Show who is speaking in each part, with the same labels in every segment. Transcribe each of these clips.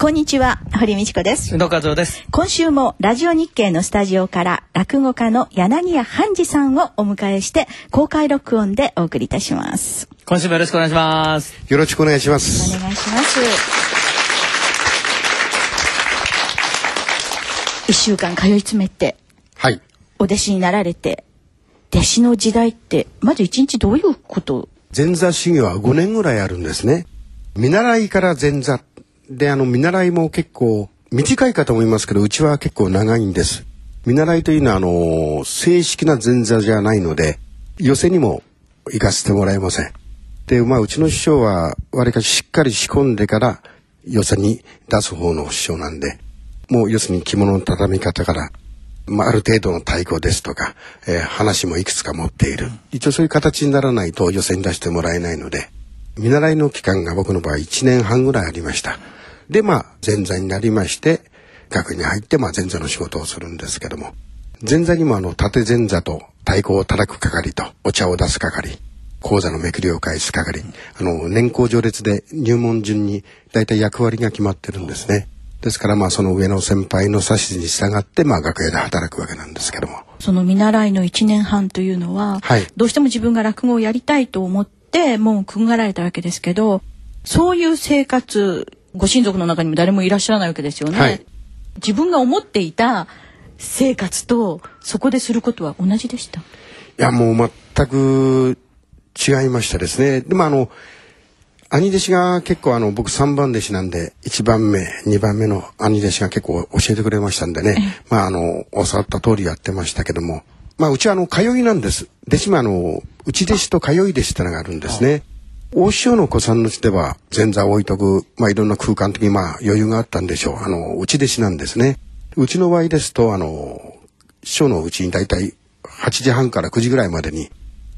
Speaker 1: こんにちは、堀道子です。
Speaker 2: 宇野和夫です。
Speaker 1: 今週もラジオ日経のスタジオから落語家の柳家半次さんをお迎えして公開録音でお送りいたします。
Speaker 2: 今週もよろしくお願いします。
Speaker 3: よろしくお願いしま
Speaker 1: お
Speaker 3: す。
Speaker 1: 願いします。一週間通い詰めて
Speaker 3: はい。
Speaker 1: お弟子になられて弟子の時代ってまず一日どういうこと？
Speaker 3: 前座修行は5年ぐらいあるんですね。見習いから前座。で、あの、見習いも結構、短いかと思いますけど、うちは結構長いんです。見習いというのは、あの、正式な前座じゃないので、寄せにも行かせてもらえません。で、まあ、うちの師匠は、わりかししっかり仕込んでから、寄せに出す方の師匠なんで、もう要するに着物の畳み方から、まあ、ある程度の太鼓ですとか、えー話もいくつか持っている。一応そういう形にならないと予選に出してもらえないので、見習いの期間が僕の場合1年半ぐらいありました。で、まあ、前座になりまして、学に入って、まあ、前座の仕事をするんですけども、前座にもあの、縦前座と太鼓を叩く係と、お茶を出す係、講座のめくりを返す係、あの、年功序列で入門順に大体役割が決まってるんですね。ですからまあその上の先輩の指図に従ってまあ楽屋で働くわけなんですけども。
Speaker 1: その見習いの1年半というのは、
Speaker 3: はい
Speaker 1: どうしても自分が落語をやりたいと思ってもうくぐられたわけですけどそういう生活ご親族の中にも誰もいらっしゃらないわけですよね。
Speaker 3: はい
Speaker 1: 自分が思っていた生活とそこですることは同じでした？
Speaker 3: いやもう全く違いましたですね。でもあの、兄弟子が結構あの僕3番弟子なんで1番目2番目の兄弟子が結構教えてくれましたんでねまああの教わった通りやってましたけどもまあうちはあの通いなんです。弟子もあの内弟子と通い弟子ってのがあるんですね。大師匠の子さんのうちでは前座を置いとくまあいろんな空間的にまあ余裕があったんでしょう。あの内弟子なんですね。うちの場合ですとあの師匠のうちに大体8時半から9時ぐらいまでに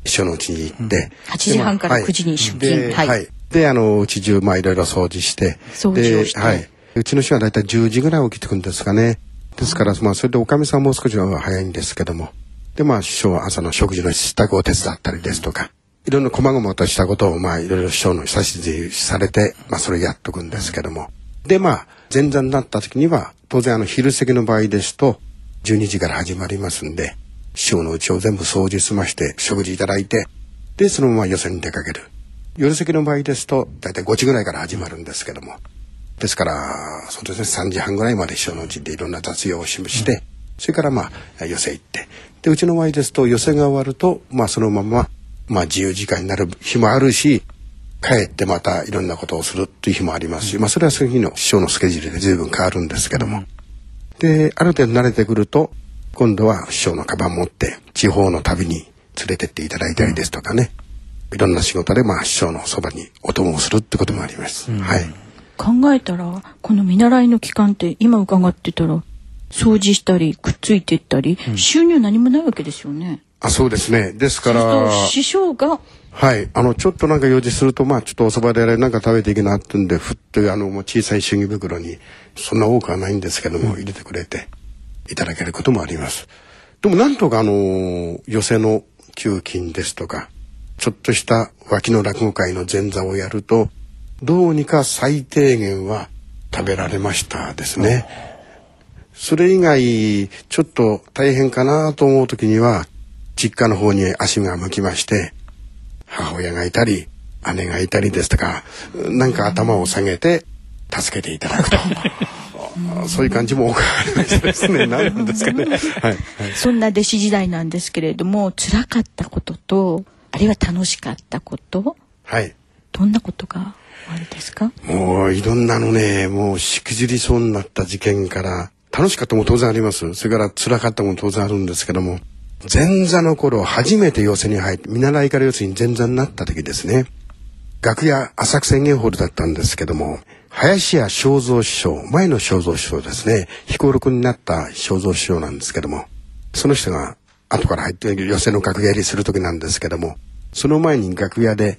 Speaker 3: 師匠のうちに行って、
Speaker 1: 8時半から
Speaker 3: でまあ
Speaker 1: 9時に出勤。
Speaker 3: で
Speaker 1: はい。
Speaker 3: はい。で、あの、うち中、まあ、いろいろ掃除して。
Speaker 1: 掃除をして。
Speaker 3: ではい。うちの師匠は大体10時ぐらい起きてくんですかね。ですから、まあ、それでおかみさんもう少しは早いんですけども。で、まあ、師匠は朝の食事の支度を手伝ったりですとか、いろんな細々としたことを、まあ、いろいろ師匠の指図されて、まあ、それやっとくんですけども。で、まあ、前座になった時には、当然、あの、昼席の場合ですと、12時から始まりますんで、師匠の家を全部掃除済まして、食事いただいて、で、そのまま寄席に出かける。夜席の場合ですと、だいたい5時ぐらいから始まるんですけども。ですから、そうですね、3時半ぐらいまで師匠のうちでいろんな雑用をしして、それからまあ、寄席行って。で、うちの場合ですと、寄席が終わると、まあそのまま、まあ自由時間になる日もあるし、帰ってまたいろんなことをするっていう日もありますし、まあそれはその日の師匠のスケジュールで随分変わるんですけども。で、ある程度慣れてくると、今度は師匠のカバン持って地方の旅に連れてっていただいたりですとかね、いろんな仕事でまあ師匠のそばにお供をするってこともあります。はい。
Speaker 1: 考えたらこの見習いの期間って今伺ってたら掃除したりくっついていったり、収入何もないわけですよね。
Speaker 3: あ、そうですね。ですから、
Speaker 1: と師匠が
Speaker 3: はい。あの、ちょっとなんか用事すると、まあ、ちょっとお蕎麦であれなんか食べていけなってんで、ふっと、あの、もう小さい祝儀袋に、そんな多くはないんですけども、入れてくれて、いただけることもあります。でも、なんとかあの、寄席の給金ですとか、ちょっとした脇の落語会の前座をやると、どうにか最低限は食べられましたですね。それ以外、ちょっと大変かなと思う時には、実家の方に足が向きまして、母親がいたり、姉がいたりですとか、なんか頭を下げて助けていただくと。そういう感じも多くありましてですね。何 なんですかね。はい。はい
Speaker 1: そんな弟子時代なんですけれども辛かったこととあるいは楽しかったこと
Speaker 3: はい。
Speaker 1: どんなことがあるですか？
Speaker 3: もういろんなのね、もうしくじりそうになった事件から、楽しかったも当然あります。それから辛かったも当然あるんですけども、前座の頃初めて寄席に入って、見習いから寄席に前座になった時ですね。楽屋浅草園芸ホールだったんですけども、林家正蔵師匠、前の正蔵師匠ですね、彦六になった正蔵師匠なんですけども、その人が後から入って寄席の楽屋入りする時なんですけども、その前に楽屋で、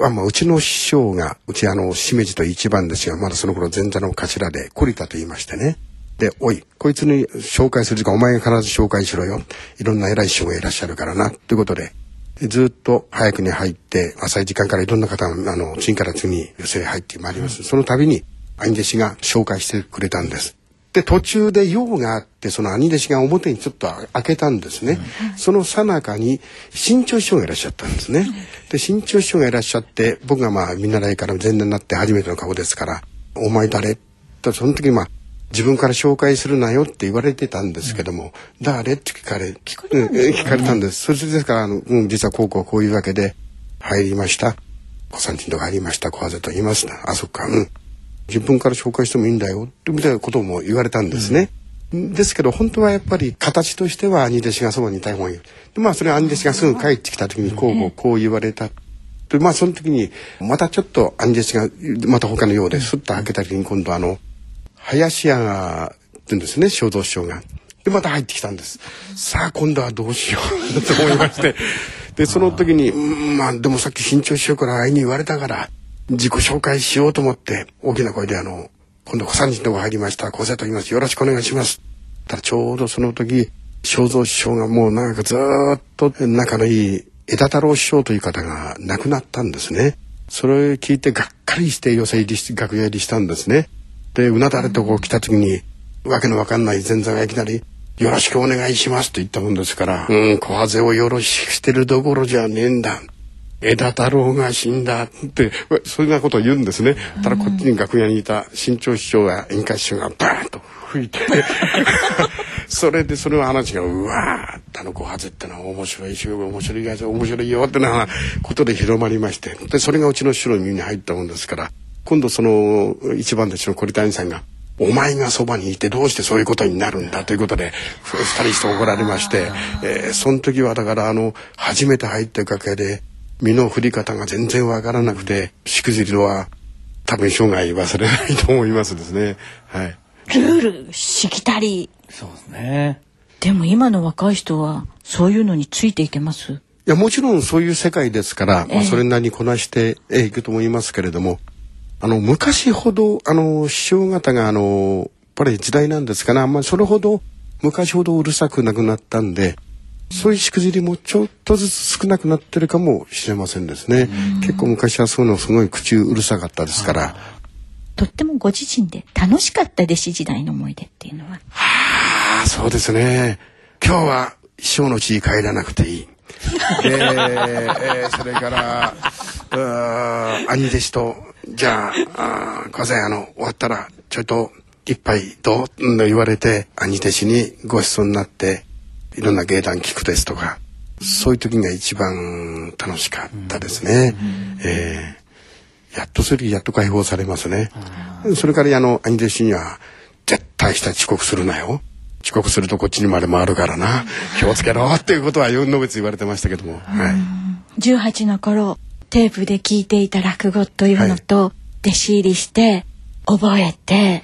Speaker 3: あまあ、うちの師匠が、うちあの、しめじと一番ですが、まだその頃前座の頭で、懲田と言いましてね。で、おい、こいつに紹介する時間、お前が必ず紹介しろよ。いろんな偉い師匠がいらっしゃるからな。ということで、ずっと早くに入って、浅い時間からいろんな方が、あの、次から次に寄席へ入ってまいります。その度に、兄弟子が紹介してくれたんです。で、途中で用があって、その兄弟子が表にちょっと開けたんですね。うん、その最中に、新潮師匠がいらっしゃったんですね。で、新潮師匠がいらっしゃって、僕がまあ、見習いから前年になって初めての顔ですから、お前誰？と、その時まあ、自分から紹介するなよって言われてたんですけども、うん、誰って聞かれ、
Speaker 1: 聞かれたんです、
Speaker 3: ね、聞かれたんです。それですから、あの、うん、実は高校こういうわけで、入りました。小三人と入りました。小ハゼと言いますな。あ、そっか、うん。自分から紹介してもいいんだよ。みたいなことも言われたんですね。うん、ですけど、本当はやっぱり形としては兄弟子がそばにいた方がいい。で、まあ、それ兄弟子がすぐ帰ってきた時に、こうこうこう言われた。で、まあ、その時に、またちょっと兄弟子が、また他のようですっと開けた時に、今度あの、林家が、ってんですね、正蔵師匠が。で、また入ってきたんです。さあ、今度はどうしよう と思いまして。で、その時に、うん、まあ、でもさっき新潮師匠から会いに言われたから、自己紹介しようと思って、大きな声であの、今度小三人のとこ入りました。小瀬と言います。よろしくお願いします。ただちょうどその時、正蔵師匠がもうなんかずっと仲のいい枝太郎師匠という方が亡くなったんですね。それを聞いてがっかりして寄せ入りし、楽屋入りしたんですね。で、うなだれとこう来た時に、わけのわかんない前座がいきなり、よろしくお願いしますと言ったもんですから、うん、小ハゼをよろしくしてるどころじゃねえんだ。枝太郎が死んだって、そういうようなことを言うんですね。ただこっちに楽屋にいた新潮師匠や演歌師匠がバーンと吹いて、それでその話が、うわー、あの小ハゼってのは面白いし、面白いやつ、面白いよってなことで広まりまして、で、それがうちの師匠の耳に入ったもんですから、今度その一番弟子の鳥谷さんが、お前がそばにいてどうしてそういうことになるんだということで二人して怒られまして、えー、その時はだからあの初めて入った楽屋で身の振り方が全然わからなくてしくじりは多分生涯忘れないと思いますですね。はい。
Speaker 1: ルールしきたり。
Speaker 2: そうですね。
Speaker 1: でも今の若い人はそういうのについていけます？い
Speaker 3: やもちろんそういう世界ですから、まあ、それなりにこなしていくと思いますけれども、あの、昔ほど、あの、師匠方が、あの、やっぱり時代なんですかね、あんまりそれほど、昔ほどうるさくなくなったんで、そういうしくじりもちょっとずつ少なくなってるかもしれませんですね。結構昔はそういうのすごい口うるさかったですから。
Speaker 1: とってもご自身で楽しかった弟子時代の思い出っていうのは？
Speaker 3: はあ、そうですね。今日は師匠の地に帰らなくていい。えー、それから、兄弟子とじゃあ、あ小あの、終わったら、ちょっと、一杯どうと言われて、兄弟子にご馳走になって、いろんな芸談聞くですとか、そういう時が一番楽しかったですね。えー、やっとそれやっと解放されますね。それからあの、兄弟子には、絶対した遅刻するなよ。遅刻するとこっちにまで回るからな。気をつけろっていうことは、のべつ言われてましたけども。はい。
Speaker 1: 18の頃、テープで聞いていた落語というのと、弟子入りして覚えて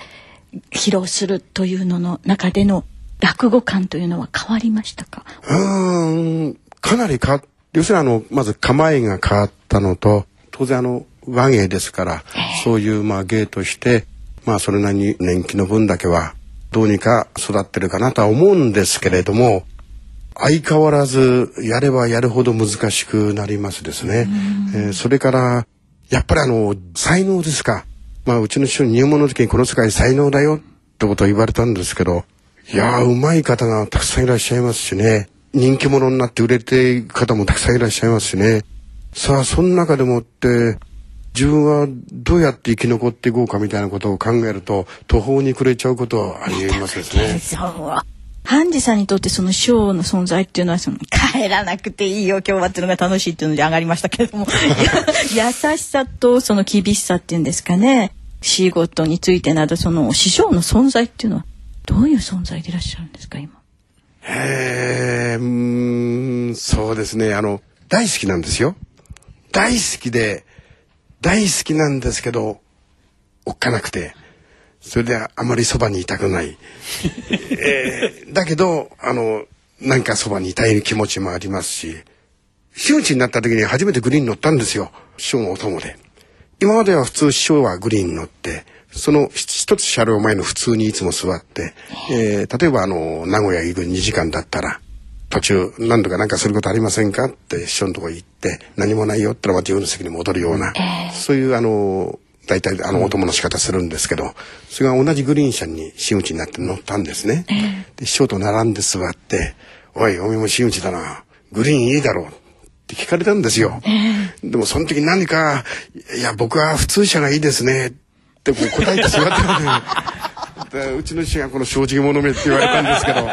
Speaker 1: 披露するというのの中での落語感というのは変わりましたか？
Speaker 3: うんかなりか要するにあのまず構えが変わったのと当然あの和芸ですから、えー、そういうまあ芸としてまあそれなりに年季の分だけはどうにか育ってるかなとは思うんですけれども相変わらずやればやるほど難しくなりますですね。えー、それからやっぱりあの才能ですか。まあうちの師匠入門の時にこの世界才能だよってことを言われたんですけどいやーうまい方がたくさんいらっしゃいますしね人気者になって売れている方もたくさんいらっしゃいますしねさあその中でもって自分はどうやって生き残っていこうかみたいなことを考えると途方に暮れちゃうことはありえますですね。
Speaker 1: ハンジさんにとってその師匠の存在っていうのはその帰らなくていいよ今日はっていうのが楽しいっていうので上がりましたけれども 優しさとその厳しさっていうんですかね仕事についてなどその師匠の存在っていうのはどういう存在でいらっしゃるんですか今？
Speaker 3: へえ、うん、そうですね。あの、大好きなんですよ。大好きで、大好きなんですけど、おっかなくて。それであまりそばにいたくない。えー、だけど、あの、なんかそばにいたい気持ちもありますし、真打ちになった時に初めてグリーン乗ったんですよ。師匠のお供で。今までは普通師匠はグリーン乗って、その一つ車両前の普通にいつも座って、えー、例えばあの、名古屋行く2時間だったら、途中何度か何かすることありませんかって師匠のとこ行って何もないよってのは自分の席に戻るような、えー、そういうあの大体あのお供の仕方するんですけど、それが同じグリーン車に真打ちになって乗ったんですね。で師匠と並んで座って「おいお前も真打ちだな。グリーンいいだろう」って聞かれたんですよ。でもその時何か「いや僕は普通車がいいですね」ってこう答えてしまったの で。うちの師がこの正直者めって言われたんですけど。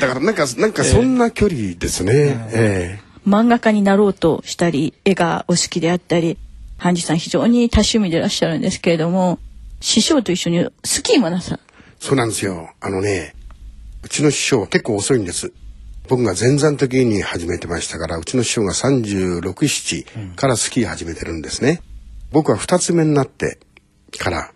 Speaker 3: だからなんかなんかそんな距離ですね。え
Speaker 1: ー漫画家になろうとしたり絵がお好きであったりハンジさん非常に多趣味でいらっしゃるんですけれども、師匠と一緒にスキーもなさ
Speaker 3: そうなんですよ。あのね、うちの師匠は結構遅いんです。僕が前座の時に始めてましたから、うちの師匠が36、7からスキー始めてるんですね。僕は二つ目になってから、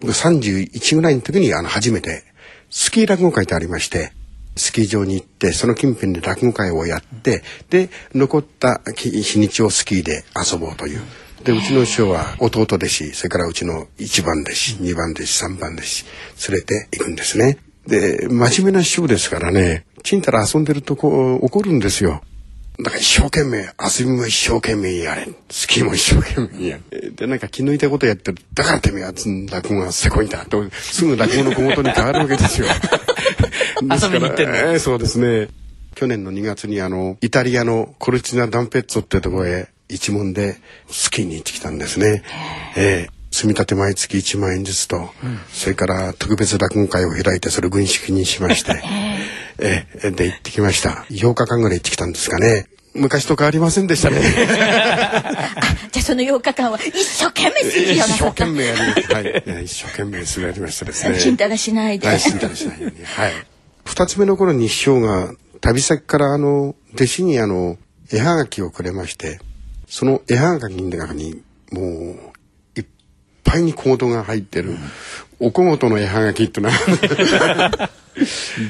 Speaker 3: 僕31ぐらいの時にあの初めてスキー落語会ってありまして、スキー場に行って、その近辺で落語会をやって、で、残った日にちをスキーで遊ぼうという。でうちの師匠は弟弟子それからうちの1番弟子2番弟子3番弟子連れて行くんですね。で真面目な師匠ですからねちんたら遊んでるとこ怒るんですよ。だから一生懸命遊びも一生懸命やれスキーも一生懸命やれでなんか気抜いたことやってるだからてめえは落語がせこいんだとすぐ落語の小言に変わるわけですよ。
Speaker 2: 遊びに行ってる、
Speaker 3: えー、そうですね去年の2月にあのイタリアのコルチナ・ダンペッツォってところへ一門でスキーに行ってきたんですね。えー積み立て毎月1万円ずつと、うん、それから特別落語会を開いてそれ軍資にしまして、ええで行ってきました。8日間ぐらい行ってきたんですかね。昔と変わりませんでしたね。じ
Speaker 1: ゃあその8日間は一生懸命
Speaker 3: 一生懸命やり、はい、一生懸命滑りましたですね。
Speaker 1: ちんたらしないで。
Speaker 3: はいちんたらしないように。はい。二つ目の頃に師匠が旅先からあの弟子にあの絵はがきをくれましてその絵はがきの中にもういっぱいにコードが入ってる、うん、お小言の絵はがきってのは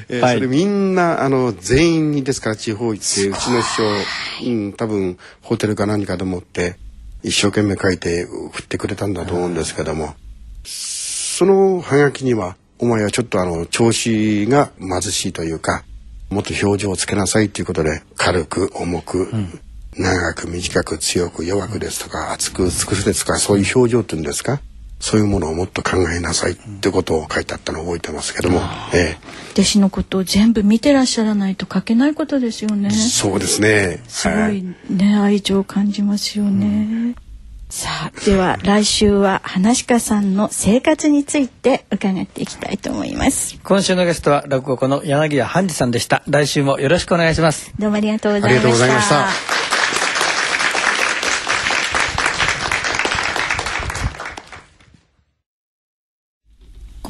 Speaker 3: えー、それみんなあの全員にですから地方行ってうちの師匠、うん、多分ホテルか何かでもって一生懸命書いて振ってくれたんだと思うんですけどもそのはがきにはお前はちょっとあの調子が貧しいというかもっと表情をつけなさいということで軽く重く、うん長く短く強く弱くですとか厚く美くですとかそういう表情っていうんですか？そういうものをもっと考えなさいってことを書いてあったのを覚えてますけども、ええ、
Speaker 1: 弟子のことを全部見てらっしゃらないと書けないことですよね。
Speaker 3: そうですね。
Speaker 1: すごいね、はい、愛情を感じますよね。うん。さあでは来週は話家さんの生活について伺っていきたいと思います。
Speaker 2: 今週のゲストは落語家の柳家半次さんでした。来週もよろしくお願いします。
Speaker 1: どうもありがとうございました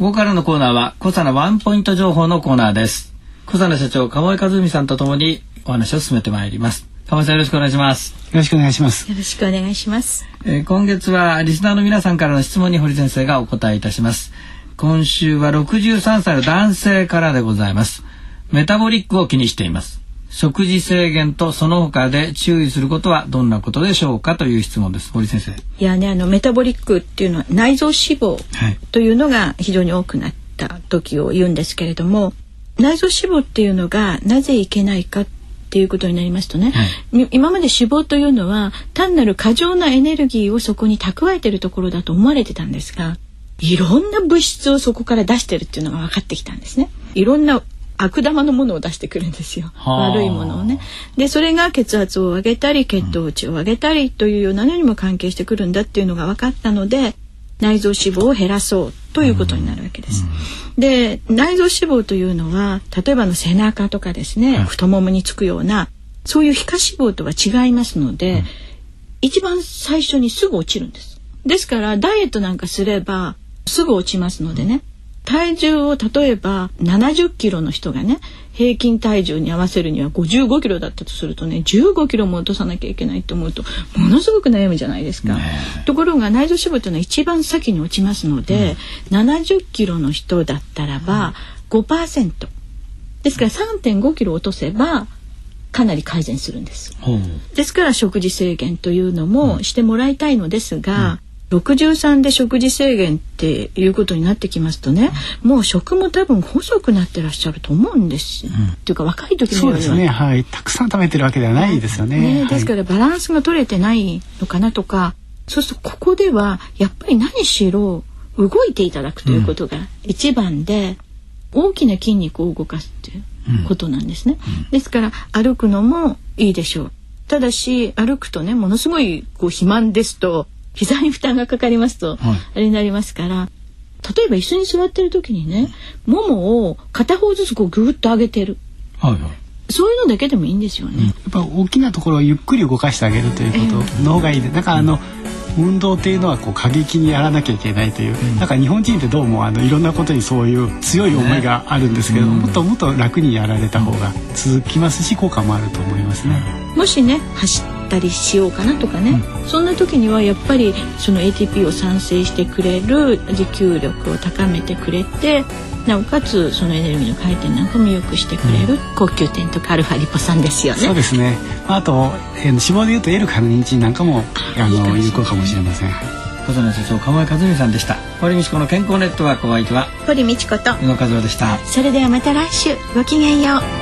Speaker 2: ここからのコーナーは、小佐ワンポイント情報のコーナーです。小佐社長、鴨井和美さんとともにお話を進めてまいります。鴨井さんよろしくお願いします。
Speaker 4: よろしくお願いします。
Speaker 1: よろしくお願いします。
Speaker 2: えー、今月はリスナーの皆さんからの質問に堀先生がお答えいたします。今週は63歳の男性からでございます。メタボリックを気にしています。食事制限とその他で注意することはどんなことでしょうかという質問です。堀先生。
Speaker 1: いやねあのメタボリックっていうのは内臓脂肪というのが非常に多くなった時を言うんですけれども内臓脂肪っていうのがなぜいけないかっていうことになりますとね、はい、今まで脂肪というのは単なる過剰なエネルギーをそこに蓄えてるところだと思われてたんですがいろんな物質をそこから出してるっていうのが分かってきたんですね。いろんな悪玉のものを出してくるんですよ悪いものをね。でそれが血圧を上げたり血糖値を上げたりというようなのにも関係してくるんだっていうのが分かったので内臓脂肪を減らそうということになるわけです。で内臓脂肪というのは例えばの背中とかですね、太ももにつくようなそういう皮下脂肪とは違いますので、一番最初にすぐ落ちるんです。ですからダイエットなんかすればすぐ落ちますのでね体重を例えば70キロの人がね平均体重に合わせるには55キロだったとするとね15キロも落とさなきゃいけないと思うとものすごく悩むじゃないですか。ところが内臓脂肪というのは一番先に落ちますので、うん、70キロの人だったらば5%ですから3.5キロ落とせばかなり改善するんです。ですから食事制限というのもしてもらいたいのですが、うん、63で食事制限っていうことになってきますとね、うん、もう食も多分細くなってらっしゃると思うんです。うん、っていうか若い時
Speaker 4: そうですね。はい。たくさん食べてるわけではないですよね。ね
Speaker 1: ですからバランスが取れてないのかなとか、そうするとここではやっぱり何しろ動いていただくということが一番で、大きな筋肉を動かすっていうことなんですね。ですから歩くのもいいでしょう。ただし歩くとねものすごいこう肥満ですと膝に負担がかかりますと、あれになりますから例えば椅子に座ってる時にねももを片方ずつこうぐっと上げてる。はいはい。そういうのだけでもいいんですよね。やっ
Speaker 4: ぱ大きなところをゆっくり動かしてあげるということ。の方がいい。で、だからあの、運動っていうのはこう過激にやらなきゃいけないという、うん、なんか日本人ってどうもあのいろんなことにそういう強い思いがあるんですけど、ね、もっともっと楽にやられた方が続きますし効果もあると思いますね。
Speaker 1: もしね走ったりしようかなとかね、うん、そんな時にはやっぱりその ATP を産生してくれる持久力を高めてくれてなおかつそのエネルギーの回転なんかも良くしてくれる、高級店とかアルファリポ酸ですよね。
Speaker 4: そうですね。あと、えー、脂肪でいうと L カルニチンなんかもあの有効かもしれません。
Speaker 2: 小園社長河合和美さんでした。堀道子の健康ネットワークお相手は
Speaker 1: 堀道子と
Speaker 2: 宇野和夫でした。
Speaker 1: それではまた来週ごきげんよう。